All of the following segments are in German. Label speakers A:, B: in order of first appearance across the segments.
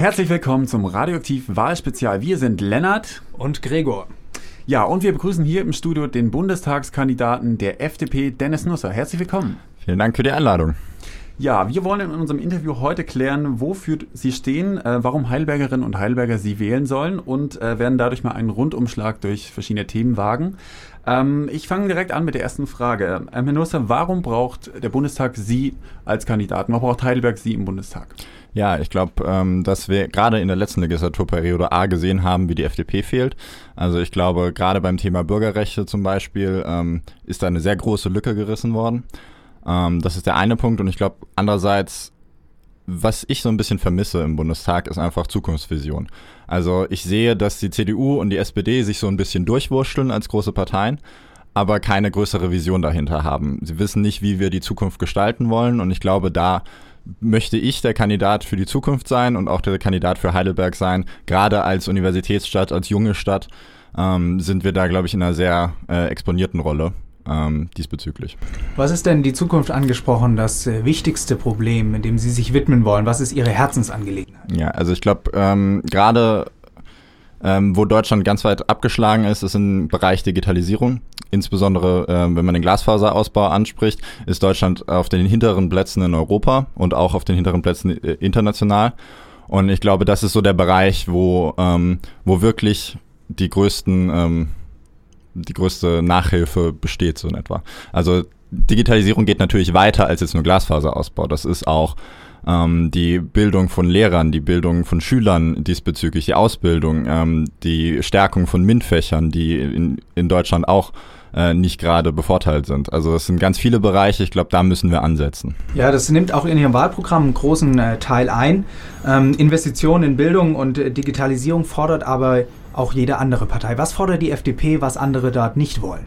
A: Herzlich willkommen zum Radioaktiv Wahlspezial. Wir sind Lennart
B: und Gregor.
A: Ja, und wir begrüßen hier im Studio den Bundestagskandidaten der FDP, Dennis Nusser. Herzlich willkommen.
C: Vielen Dank für die Einladung.
A: Ja, wir wollen in unserem Interview heute klären, wofür Sie stehen, äh, warum Heidelbergerinnen und Heidelberger Sie wählen sollen und äh, werden dadurch mal einen Rundumschlag durch verschiedene Themen wagen. Ähm, ich fange direkt an mit der ersten Frage. Herr Nusser, warum braucht der Bundestag Sie als Kandidaten? Warum braucht Heidelberg Sie im Bundestag?
C: Ja, ich glaube, ähm, dass wir gerade in der letzten Legislaturperiode A gesehen haben, wie die FDP fehlt. Also ich glaube, gerade beim Thema Bürgerrechte zum Beispiel ähm, ist da eine sehr große Lücke gerissen worden. Ähm, das ist der eine Punkt. Und ich glaube, andererseits, was ich so ein bisschen vermisse im Bundestag, ist einfach Zukunftsvision. Also ich sehe, dass die CDU und die SPD sich so ein bisschen durchwurschteln als große Parteien aber keine größere Vision dahinter haben. Sie wissen nicht, wie wir die Zukunft gestalten wollen und ich glaube, da möchte ich der Kandidat für die Zukunft sein und auch der Kandidat für Heidelberg sein. Gerade als Universitätsstadt, als junge Stadt ähm, sind wir da, glaube ich, in einer sehr äh, exponierten Rolle. Ähm, diesbezüglich.
B: Was ist denn die Zukunft angesprochen, das äh, wichtigste Problem, dem Sie sich widmen wollen? Was ist Ihre Herzensangelegenheit?
C: Ja, also ich glaube, ähm, gerade ähm, wo Deutschland ganz weit abgeschlagen ist, ist im Bereich Digitalisierung. Insbesondere, äh, wenn man den Glasfaserausbau anspricht, ist Deutschland auf den hinteren Plätzen in Europa und auch auf den hinteren Plätzen äh, international. Und ich glaube, das ist so der Bereich, wo, ähm, wo wirklich die größten, ähm, die größte Nachhilfe besteht, so in etwa. Also Digitalisierung geht natürlich weiter als jetzt nur Glasfaserausbau. Das ist auch ähm, die Bildung von Lehrern, die Bildung von Schülern diesbezüglich, die Ausbildung, ähm, die Stärkung von MINT-Fächern, die in, in Deutschland auch äh, nicht gerade bevorteilt sind. Also es sind ganz viele Bereiche, ich glaube, da müssen wir ansetzen.
B: Ja, das nimmt auch in Ihrem Wahlprogramm einen großen äh, Teil ein. Ähm, Investitionen in Bildung und äh, Digitalisierung fordert aber auch jede andere Partei. Was fordert die FDP, was andere dort nicht wollen?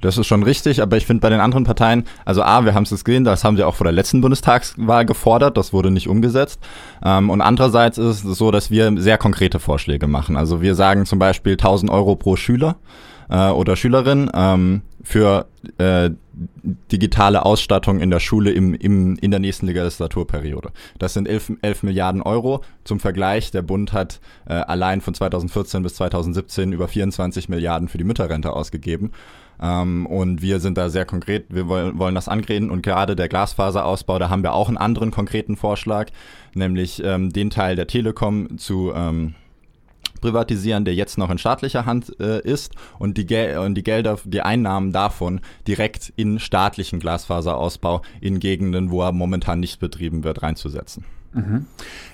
C: Das ist schon richtig, aber ich finde bei den anderen Parteien, also A, wir haben es gesehen, das haben sie auch vor der letzten Bundestagswahl gefordert, das wurde nicht umgesetzt. Ähm, und andererseits ist es so, dass wir sehr konkrete Vorschläge machen. Also wir sagen zum Beispiel 1000 Euro pro Schüler äh, oder Schülerin ähm, für äh, digitale Ausstattung in der Schule im, im, in der nächsten Legislaturperiode. Das sind 11, 11 Milliarden Euro. Zum Vergleich, der Bund hat äh, allein von 2014 bis 2017 über 24 Milliarden für die Mütterrente ausgegeben. Ähm, und wir sind da sehr konkret, wir wollen, wollen das angehen und gerade der Glasfaserausbau, da haben wir auch einen anderen konkreten Vorschlag, nämlich ähm, den Teil der Telekom zu ähm, privatisieren, der jetzt noch in staatlicher Hand äh, ist und die, Gel und die Gelder, die Einnahmen davon direkt in staatlichen Glasfaserausbau in Gegenden, wo er momentan nicht betrieben wird, reinzusetzen.
A: Mhm.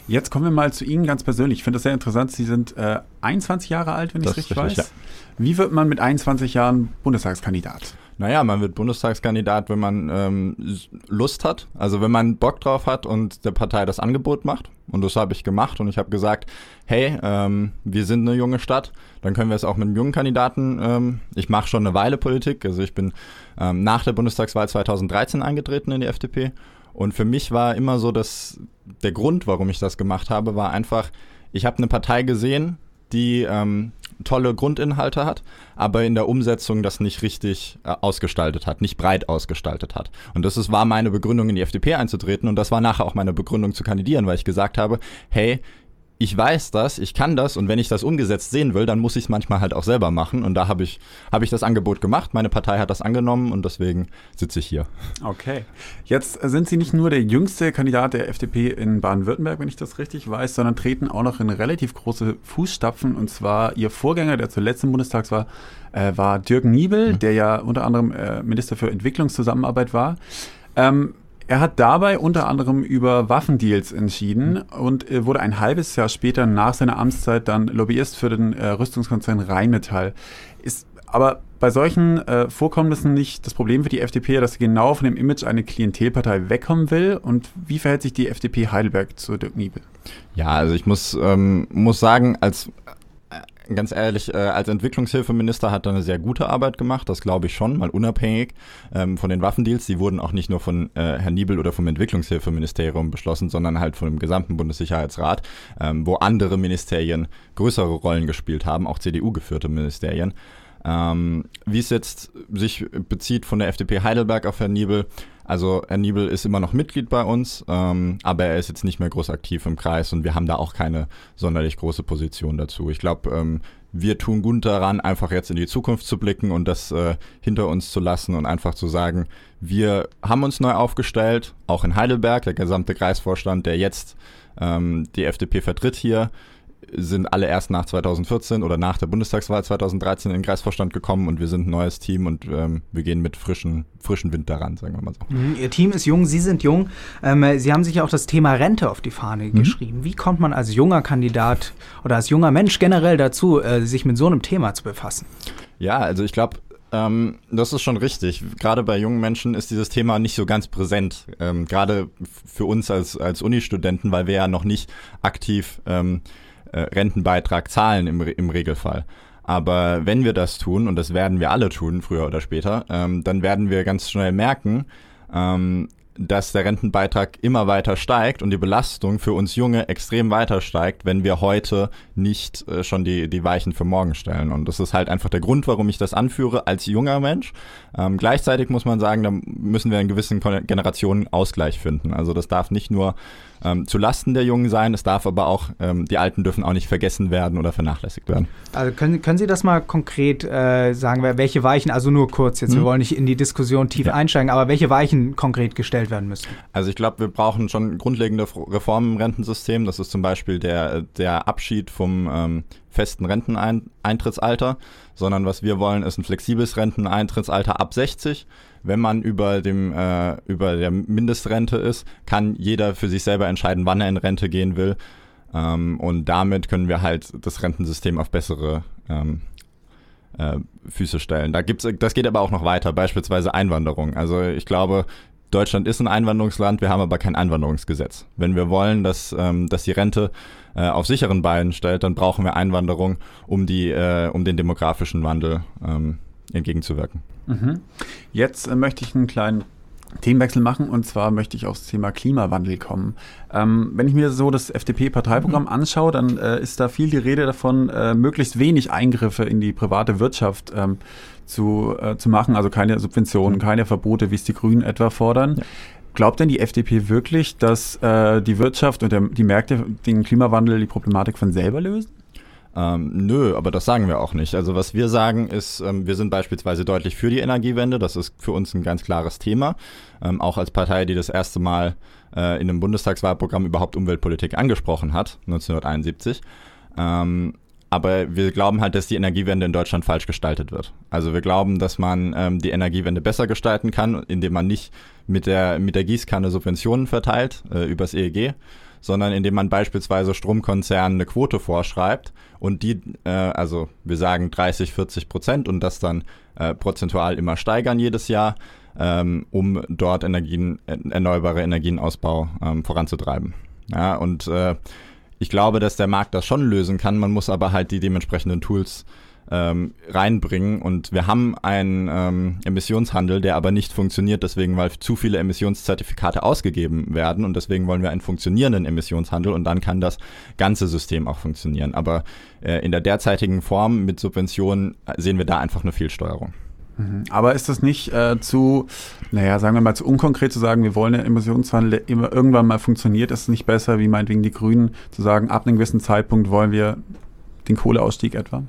A: Jetzt kommen wir mal zu Ihnen ganz persönlich. Ich finde das sehr interessant. Sie sind äh, 21 Jahre alt, wenn ich es richtig, richtig, weiß. Ja. Wie wird man mit 21 Jahren Bundestagskandidat?
C: Naja, man wird Bundestagskandidat, wenn man ähm, Lust hat, also wenn man Bock drauf hat und der Partei das Angebot macht. Und das habe ich gemacht und ich habe gesagt, hey, ähm, wir sind eine junge Stadt, dann können wir es auch mit einem jungen Kandidaten. Ähm, ich mache schon eine Weile Politik, also ich bin ähm, nach der Bundestagswahl 2013 eingetreten in die FDP. Und für mich war immer so, dass der Grund, warum ich das gemacht habe, war einfach, ich habe eine Partei gesehen, die ähm, tolle Grundinhalte hat, aber in der Umsetzung das nicht richtig äh, ausgestaltet hat, nicht breit ausgestaltet hat. Und das ist, war meine Begründung, in die FDP einzutreten und das war nachher auch meine Begründung zu kandidieren, weil ich gesagt habe, hey, ich weiß das, ich kann das und wenn ich das umgesetzt sehen will, dann muss ich es manchmal halt auch selber machen. Und da habe ich, hab ich das Angebot gemacht, meine Partei hat das angenommen und deswegen sitze ich hier.
A: Okay. Jetzt sind Sie nicht nur der jüngste Kandidat der FDP in Baden-Württemberg, wenn ich das richtig weiß, sondern treten auch noch in relativ große Fußstapfen. Und zwar Ihr Vorgänger, der zuletzt im Bundestag war, äh, war Dirk Niebel, mhm. der ja unter anderem äh, Minister für Entwicklungszusammenarbeit war. Ähm, er hat dabei unter anderem über Waffendeals entschieden und äh, wurde ein halbes Jahr später nach seiner Amtszeit dann Lobbyist für den äh, Rüstungskonzern Rheinmetall. Ist aber bei solchen äh, Vorkommnissen nicht das Problem für die FDP, dass sie genau von dem Image eine Klientelpartei wegkommen will? Und wie verhält sich die FDP Heidelberg zu Dirk Niebel?
C: Ja, also ich muss, ähm, muss sagen, als ganz ehrlich, äh, als Entwicklungshilfeminister hat er eine sehr gute Arbeit gemacht, das glaube ich schon, mal unabhängig ähm, von den Waffendeals. Die wurden auch nicht nur von äh, Herrn Niebel oder vom Entwicklungshilfeministerium beschlossen, sondern halt von dem gesamten Bundessicherheitsrat, ähm, wo andere Ministerien größere Rollen gespielt haben, auch CDU-geführte Ministerien. Ähm, wie es jetzt sich bezieht von der FDP Heidelberg auf Herrn Niebel, also Herr Niebel ist immer noch Mitglied bei uns, ähm, aber er ist jetzt nicht mehr groß aktiv im Kreis und wir haben da auch keine sonderlich große Position dazu. Ich glaube, ähm, wir tun gut daran, einfach jetzt in die Zukunft zu blicken und das äh, hinter uns zu lassen und einfach zu sagen, wir haben uns neu aufgestellt, auch in Heidelberg, der gesamte Kreisvorstand, der jetzt ähm, die FDP vertritt hier, sind alle erst nach 2014 oder nach der Bundestagswahl 2013 in den Kreisvorstand gekommen und wir sind ein neues Team und ähm, wir gehen mit frischen, frischen Wind daran, sagen wir mal so.
B: Mhm, Ihr Team ist jung, Sie sind jung. Ähm, Sie haben sich auch das Thema Rente auf die Fahne mhm. geschrieben. Wie kommt man als junger Kandidat oder als junger Mensch generell dazu, äh, sich mit so einem Thema zu befassen?
C: Ja, also ich glaube, ähm, das ist schon richtig. Gerade bei jungen Menschen ist dieses Thema nicht so ganz präsent. Ähm, Gerade für uns als, als Uni-Studenten, weil wir ja noch nicht aktiv ähm, äh, Rentenbeitrag zahlen im, im Regelfall. Aber wenn wir das tun, und das werden wir alle tun, früher oder später, ähm, dann werden wir ganz schnell merken, ähm, dass der Rentenbeitrag immer weiter steigt und die Belastung für uns Junge extrem weiter steigt, wenn wir heute nicht äh, schon die, die Weichen für morgen stellen. Und das ist halt einfach der Grund, warum ich das anführe als junger Mensch. Ähm, gleichzeitig muss man sagen, da müssen wir einen gewissen Generationen Ausgleich finden. Also das darf nicht nur ähm, zu Lasten der Jungen sein. Es darf aber auch, ähm, die Alten dürfen auch nicht vergessen werden oder vernachlässigt werden.
B: Also können, können Sie das mal konkret äh, sagen, welche Weichen, also nur kurz jetzt, hm. wir wollen nicht in die Diskussion tief ja. einsteigen, aber welche Weichen konkret gestellt werden müssen?
C: Also ich glaube, wir brauchen schon grundlegende Reformen im Rentensystem. Das ist zum Beispiel der, der Abschied vom ähm, festen Renteneintrittsalter, sondern was wir wollen, ist ein flexibles Renteneintrittsalter ab 60 wenn man über dem äh, über der Mindestrente ist, kann jeder für sich selber entscheiden, wann er in Rente gehen will. Ähm, und damit können wir halt das Rentensystem auf bessere ähm, äh, Füße stellen. Da gibt's, das geht aber auch noch weiter, beispielsweise Einwanderung. Also ich glaube, Deutschland ist ein Einwanderungsland, wir haben aber kein Einwanderungsgesetz. Wenn wir wollen, dass, ähm, dass die Rente äh, auf sicheren Beinen stellt, dann brauchen wir Einwanderung, um, die, äh, um den demografischen Wandel ähm, entgegenzuwirken.
A: Mhm. Jetzt äh, möchte ich einen kleinen Themenwechsel machen und zwar möchte ich aufs Thema Klimawandel kommen. Ähm, wenn ich mir so das FDP-Parteiprogramm mhm. anschaue, dann äh, ist da viel die Rede davon, äh, möglichst wenig Eingriffe in die private Wirtschaft ähm, zu, äh, zu machen, also keine Subventionen, keine Verbote, wie es die Grünen etwa fordern. Ja. Glaubt denn die FDP wirklich, dass äh, die Wirtschaft und der, die Märkte den Klimawandel, die Problematik von selber lösen?
C: Ähm, nö, aber das sagen wir auch nicht. Also was wir sagen ist, ähm, wir sind beispielsweise deutlich für die Energiewende. Das ist für uns ein ganz klares Thema. Ähm, auch als Partei, die das erste Mal äh, in einem Bundestagswahlprogramm überhaupt Umweltpolitik angesprochen hat, 1971. Ähm, aber wir glauben halt, dass die Energiewende in Deutschland falsch gestaltet wird. Also wir glauben, dass man ähm, die Energiewende besser gestalten kann, indem man nicht mit der, mit der Gießkanne Subventionen verteilt äh, übers EEG, sondern indem man beispielsweise Stromkonzernen eine Quote vorschreibt und die, äh, also wir sagen 30, 40 Prozent und das dann äh, prozentual immer steigern jedes Jahr, ähm, um dort Energien, erneuerbare Energienausbau ähm, voranzutreiben. Ja, und äh, ich glaube, dass der Markt das schon lösen kann. Man muss aber halt die dementsprechenden Tools ähm, reinbringen. Und wir haben einen ähm, Emissionshandel, der aber nicht funktioniert, deswegen, weil zu viele Emissionszertifikate ausgegeben werden. Und deswegen wollen wir einen funktionierenden Emissionshandel und dann kann das ganze System auch funktionieren. Aber äh, in der derzeitigen Form mit Subventionen sehen wir da einfach eine Fehlsteuerung.
A: Mhm. Aber ist das nicht äh, zu, naja, sagen wir mal, zu unkonkret zu sagen, wir wollen einen Emissionshandel, der immer irgendwann mal funktioniert? Ist es nicht besser, wie meinetwegen die Grünen, zu sagen, ab einem gewissen Zeitpunkt wollen wir den Kohleausstieg etwa?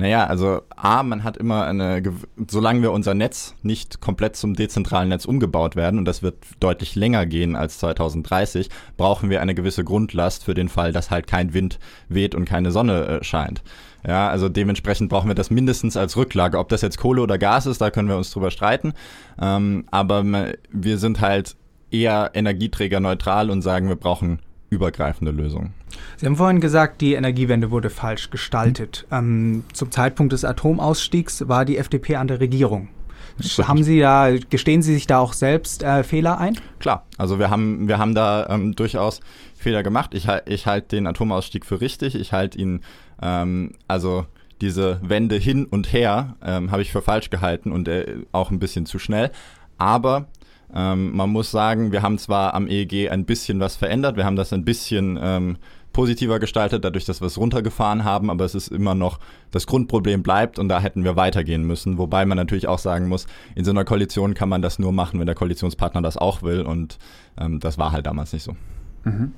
C: Naja, also A, man hat immer eine, solange wir unser Netz nicht komplett zum dezentralen Netz umgebaut werden, und das wird deutlich länger gehen als 2030, brauchen wir eine gewisse Grundlast für den Fall, dass halt kein Wind weht und keine Sonne äh, scheint. Ja, also dementsprechend brauchen wir das mindestens als Rücklage. Ob das jetzt Kohle oder Gas ist, da können wir uns drüber streiten. Ähm, aber wir sind halt eher energieträgerneutral und sagen, wir brauchen übergreifende Lösungen.
B: Sie haben vorhin gesagt, die Energiewende wurde falsch gestaltet. Ähm, zum Zeitpunkt des Atomausstiegs war die FDP an der Regierung. Haben Sie da, gestehen Sie sich da auch selbst äh, Fehler ein?
C: Klar, also wir haben, wir haben da ähm, durchaus Fehler gemacht. Ich, ich halte den Atomausstieg für richtig. Ich halte ihn, ähm, also diese Wende hin und her ähm, habe ich für falsch gehalten und äh, auch ein bisschen zu schnell. Aber ähm, man muss sagen, wir haben zwar am EEG ein bisschen was verändert, wir haben das ein bisschen ähm, positiver gestaltet, dadurch, dass wir es runtergefahren haben, aber es ist immer noch, das Grundproblem bleibt und da hätten wir weitergehen müssen. Wobei man natürlich auch sagen muss, in so einer Koalition kann man das nur machen, wenn der Koalitionspartner das auch will und ähm, das war halt damals nicht so.
A: Mhm.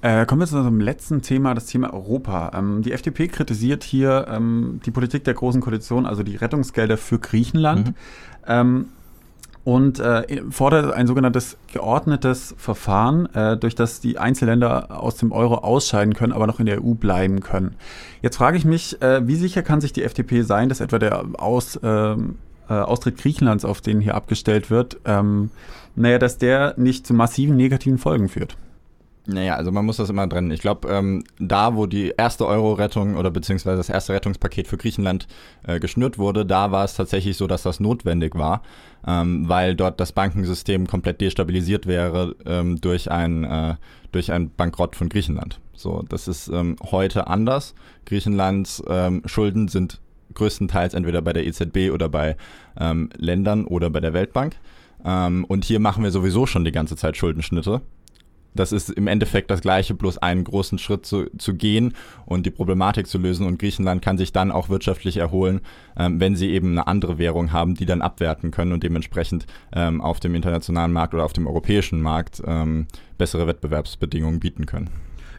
A: Äh, kommen wir zu unserem letzten Thema, das Thema Europa. Ähm, die FDP kritisiert hier ähm, die Politik der Großen Koalition, also die Rettungsgelder für Griechenland. Mhm. Und äh, fordert ein sogenanntes geordnetes Verfahren, äh, durch das die Einzelländer aus dem Euro ausscheiden können, aber noch in der EU bleiben können. Jetzt frage ich mich, äh, wie sicher kann sich die FDP sein, dass etwa der Aus, ähm, äh, Austritt Griechenlands, auf den hier abgestellt wird, ähm, naja, dass der nicht zu massiven negativen Folgen führt?
C: Naja, also man muss das immer trennen. Ich glaube, ähm, da, wo die erste Euro-Rettung oder beziehungsweise das erste Rettungspaket für Griechenland äh, geschnürt wurde, da war es tatsächlich so, dass das notwendig war, ähm, weil dort das Bankensystem komplett destabilisiert wäre ähm, durch, ein, äh, durch ein Bankrott von Griechenland. So, das ist ähm, heute anders. Griechenlands ähm, Schulden sind größtenteils entweder bei der EZB oder bei ähm, Ländern oder bei der Weltbank. Und hier machen wir sowieso schon die ganze Zeit Schuldenschnitte das ist im Endeffekt das Gleiche, bloß einen großen Schritt zu, zu gehen und die Problematik zu lösen. Und Griechenland kann sich dann auch wirtschaftlich erholen, ähm, wenn sie eben eine andere Währung haben, die dann abwerten können und dementsprechend ähm, auf dem internationalen Markt oder auf dem europäischen Markt ähm, bessere Wettbewerbsbedingungen bieten können.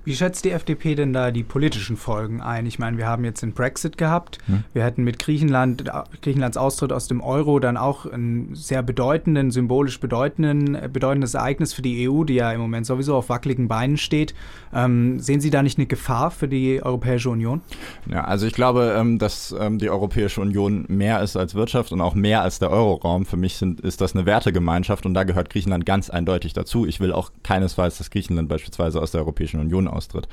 B: Wie schätzt die FDP denn da die politischen Folgen ein? Ich meine, wir haben jetzt den Brexit gehabt. Hm. Wir hätten mit Griechenland, Griechenlands Austritt aus dem Euro dann auch ein sehr bedeutenden, symbolisch bedeutenden, bedeutendes Ereignis für die EU, die ja im Moment sowieso auf wackeligen Beinen steht. Ähm, sehen Sie da nicht eine Gefahr für die Europäische Union?
C: Ja, also ich glaube, ähm, dass ähm, die Europäische Union mehr ist als Wirtschaft und auch mehr als der Euroraum. Für mich sind, ist das eine Wertegemeinschaft und da gehört Griechenland ganz eindeutig dazu. Ich will auch keinesfalls, dass Griechenland beispielsweise aus der Europäischen Union austritt.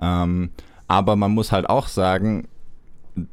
C: Ähm, aber man muss halt auch sagen,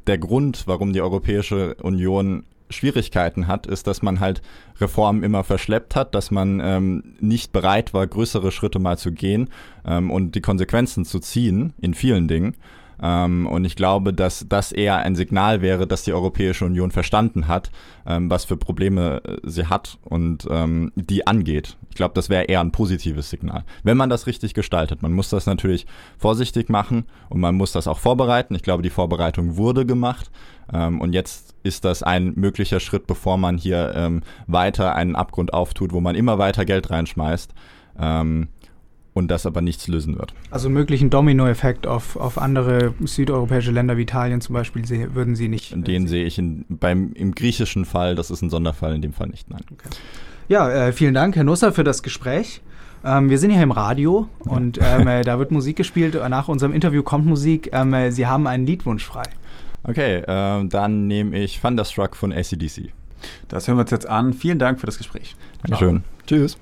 C: der Grund, warum die Europäische Union Schwierigkeiten hat, ist, dass man halt Reformen immer verschleppt hat, dass man ähm, nicht bereit war, größere Schritte mal zu gehen ähm, und die Konsequenzen zu ziehen in vielen Dingen. Ähm, und ich glaube, dass das eher ein Signal wäre, dass die Europäische Union verstanden hat, ähm, was für Probleme äh, sie hat und ähm, die angeht. Ich glaube, das wäre eher ein positives Signal. Wenn man das richtig gestaltet. Man muss das natürlich vorsichtig machen und man muss das auch vorbereiten. Ich glaube, die Vorbereitung wurde gemacht. Ähm, und jetzt ist das ein möglicher Schritt, bevor man hier ähm, weiter einen Abgrund auftut, wo man immer weiter Geld reinschmeißt. Ähm, und das aber nichts lösen wird.
B: Also möglichen Dominoeffekt auf, auf andere südeuropäische Länder wie Italien zum Beispiel se würden Sie nicht.
C: Den sehe ich in, beim, im griechischen Fall, das ist ein Sonderfall, in dem Fall nicht, nein. Okay.
B: Ja, äh, vielen Dank, Herr Nusser, für das Gespräch. Ähm, wir sind hier im Radio und ähm, äh, da wird Musik gespielt. Nach unserem Interview kommt Musik. Ähm, äh, Sie haben einen Liedwunsch frei.
C: Okay, äh, dann nehme ich Thunderstruck von ACDC.
A: Das hören wir uns jetzt an. Vielen Dank für das Gespräch.
C: Dankeschön. Ciao. Tschüss.